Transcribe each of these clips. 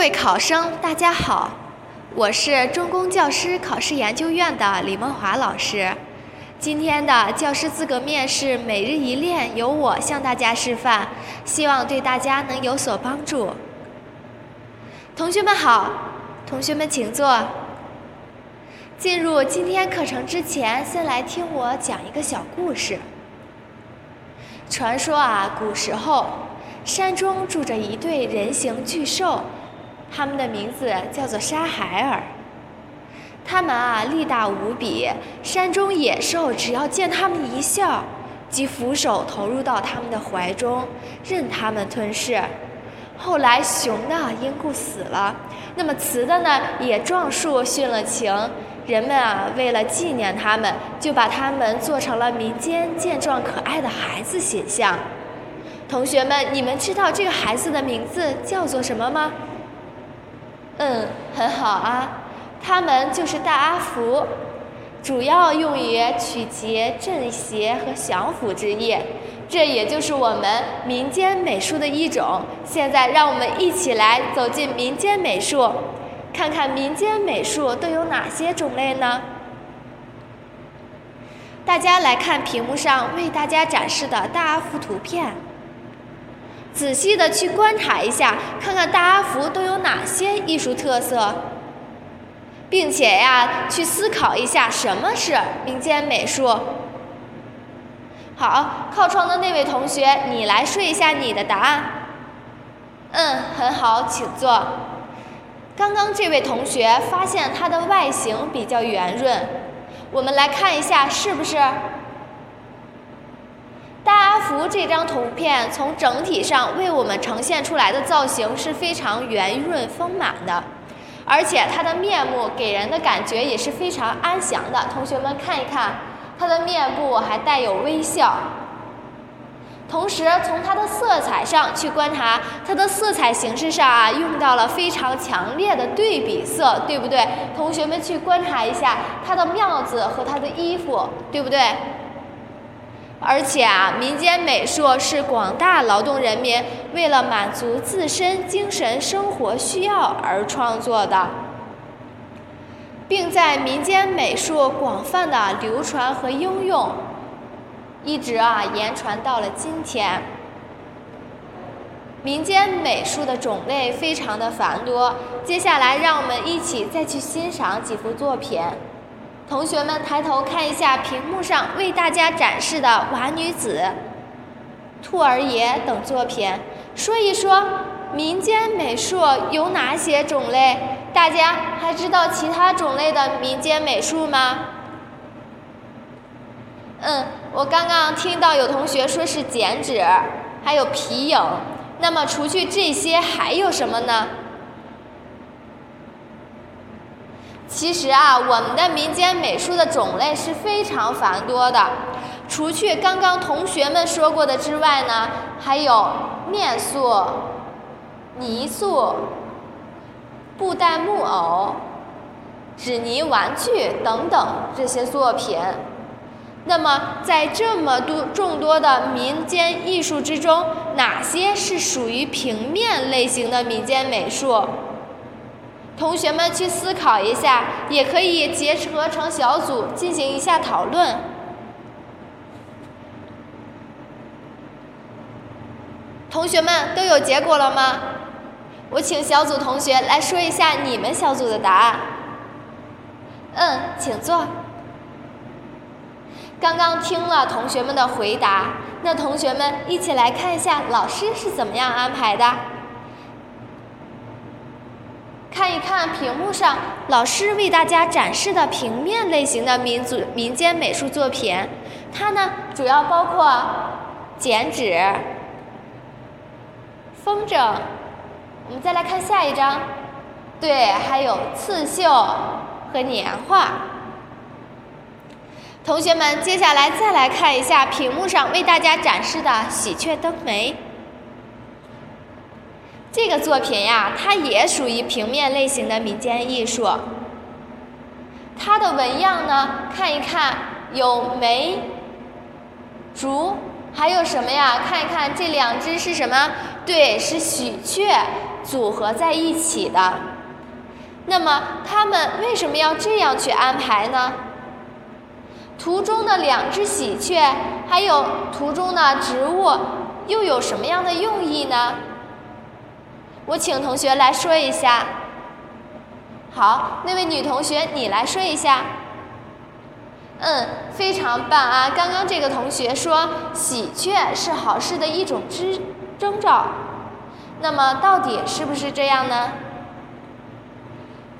各位考生，大家好，我是中公教师考试研究院的李梦华老师。今天的教师资格面试每日一练由我向大家示范，希望对大家能有所帮助。同学们好，同学们请坐。进入今天课程之前，先来听我讲一个小故事。传说啊，古时候山中住着一对人形巨兽。他们的名字叫做沙海尔，他们啊力大无比，山中野兽只要见他们一笑，即俯首投入到他们的怀中，任他们吞噬。后来雄的因故死了，那么雌的呢也壮树殉了情。人们啊为了纪念他们，就把他们做成了民间健壮可爱的孩子形象。同学们，你们知道这个孩子的名字叫做什么吗？嗯，很好啊，它们就是大阿福，主要用于取节、镇邪和降服之意，这也就是我们民间美术的一种。现在让我们一起来走进民间美术，看看民间美术都有哪些种类呢？大家来看屏幕上为大家展示的大阿福图片。仔细的去观察一下，看看大阿福都有哪些艺术特色，并且呀，去思考一下什么是民间美术。好，靠窗的那位同学，你来说一下你的答案。嗯，很好，请坐。刚刚这位同学发现它的外形比较圆润，我们来看一下是不是？阿福这张图片从整体上为我们呈现出来的造型是非常圆润丰满的，而且它的面目给人的感觉也是非常安详的。同学们看一看，它的面部还带有微笑。同时，从它的色彩上去观察，它的色彩形式上啊用到了非常强烈的对比色，对不对？同学们去观察一下它的帽子和它的衣服，对不对？而且啊，民间美术是广大劳动人民为了满足自身精神生活需要而创作的，并在民间美术广泛的流传和应用，一直啊延传到了今天。民间美术的种类非常的繁多，接下来让我们一起再去欣赏几幅作品。同学们抬头看一下屏幕上为大家展示的《瓦女子》《兔儿爷》等作品，说一说民间美术有哪些种类？大家还知道其他种类的民间美术吗？嗯，我刚刚听到有同学说是剪纸，还有皮影。那么除去这些，还有什么呢？其实啊，我们的民间美术的种类是非常繁多的。除去刚刚同学们说过的之外呢，还有面塑、泥塑、布袋木偶、纸泥玩具等等这些作品。那么，在这么多众多的民间艺术之中，哪些是属于平面类型的民间美术？同学们去思考一下，也可以结合成小组进行一下讨论。同学们都有结果了吗？我请小组同学来说一下你们小组的答案。嗯，请坐。刚刚听了同学们的回答，那同学们一起来看一下老师是怎么样安排的。看一看屏幕上老师为大家展示的平面类型的民族民间美术作品，它呢主要包括剪纸、风筝。我们再来看下一张，对，还有刺绣和年画。同学们，接下来再来看一下屏幕上为大家展示的喜鹊登梅。这个作品呀，它也属于平面类型的民间艺术。它的纹样呢，看一看有梅、竹，还有什么呀？看一看这两只是什么？对，是喜鹊组合在一起的。那么他们为什么要这样去安排呢？图中的两只喜鹊，还有图中的植物，又有什么样的用意呢？我请同学来说一下。好，那位女同学，你来说一下。嗯，非常棒啊！刚刚这个同学说，喜鹊是好事的一种之征兆。那么，到底是不是这样呢？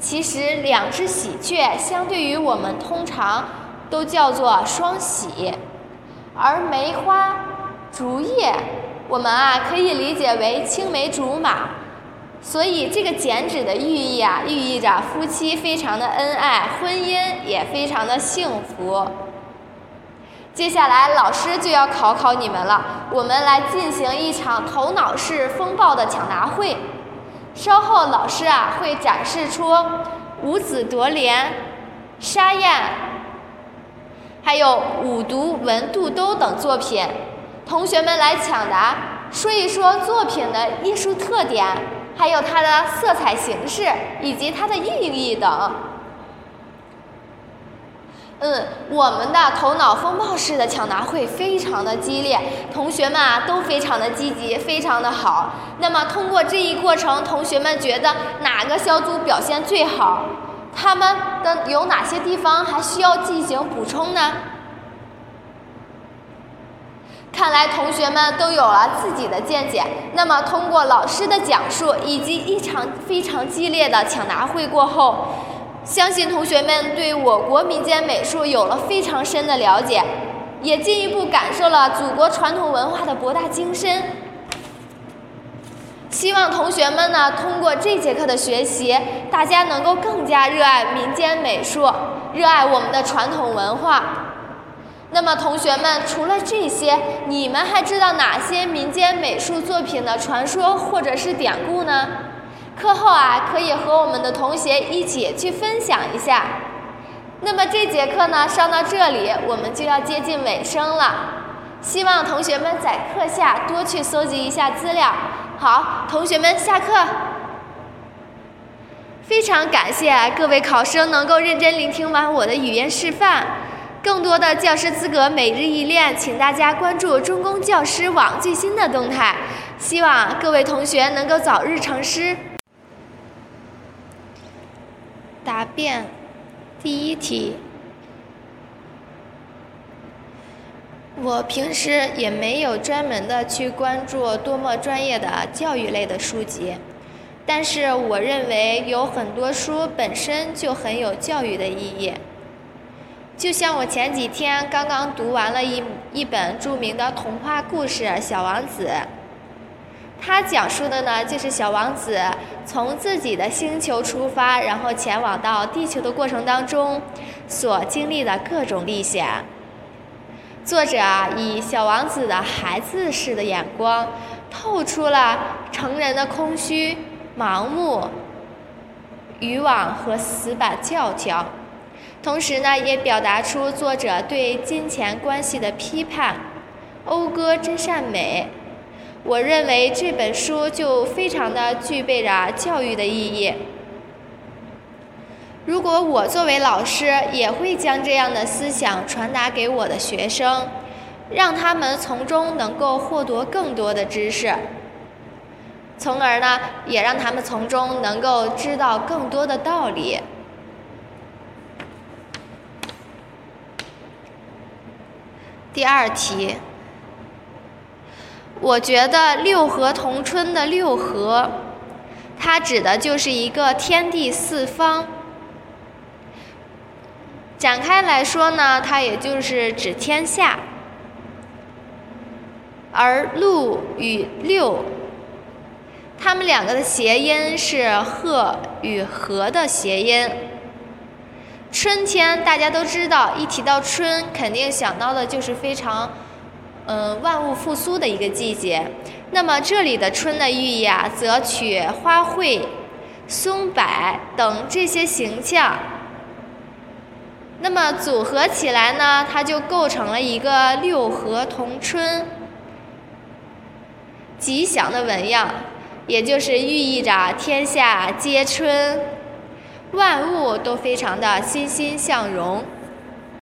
其实，两只喜鹊相对于我们通常都叫做双喜，而梅花、竹叶，我们啊可以理解为青梅竹马。所以，这个剪纸的寓意啊，寓意着夫妻非常的恩爱，婚姻也非常的幸福。接下来，老师就要考考你们了，我们来进行一场头脑式风暴的抢答会。稍后，老师啊会展示出五子夺莲、沙燕，还有五毒文肚兜等作品，同学们来抢答，说一说作品的艺术特点。还有它的色彩形式以及它的意义等。嗯，我们的头脑风暴式的抢答会非常的激烈，同学们啊都非常的积极，非常的好。那么通过这一过程，同学们觉得哪个小组表现最好？他们的有哪些地方还需要进行补充呢？看来同学们都有了自己的见解。那么，通过老师的讲述以及一场非常激烈的抢答会过后，相信同学们对我国民间美术有了非常深的了解，也进一步感受了祖国传统文化的博大精深。希望同学们呢，通过这节课的学习，大家能够更加热爱民间美术，热爱我们的传统文化。那么，同学们，除了这些，你们还知道哪些民间美术作品的传说或者是典故呢？课后啊，可以和我们的同学一起去分享一下。那么这节课呢，上到这里，我们就要接近尾声了。希望同学们在课下多去搜集一下资料。好，同学们下课。非常感谢各位考生能够认真聆听完我的语言示范。更多的教师资格每日一练，请大家关注中公教师网最新的动态。希望各位同学能够早日成师。答辩，第一题。我平时也没有专门的去关注多么专业的教育类的书籍，但是我认为有很多书本身就很有教育的意义。就像我前几天刚刚读完了一一本著名的童话故事《小王子》，它讲述的呢就是小王子从自己的星球出发，然后前往到地球的过程当中所经历的各种历险。作者啊以小王子的孩子式的眼光，透出了成人的空虚、盲目、渔网和死板教条。同时呢，也表达出作者对金钱关系的批判，讴歌真善美。我认为这本书就非常的具备着教育的意义。如果我作为老师，也会将这样的思想传达给我的学生，让他们从中能够获得更多的知识，从而呢，也让他们从中能够知道更多的道理。第二题，我觉得“六合同春”的“六合”，它指的就是一个天地四方。展开来说呢，它也就是指天下。而“鹿”与“六”，它们两个的谐音是“鹤”与“和”的谐音。春天，大家都知道，一提到春，肯定想到的就是非常，嗯，万物复苏的一个季节。那么这里的春的寓意啊，则取花卉、松柏等这些形象，那么组合起来呢，它就构成了一个六合同春。吉祥的纹样，也就是寓意着天下皆春，万物都非常的欣欣向荣。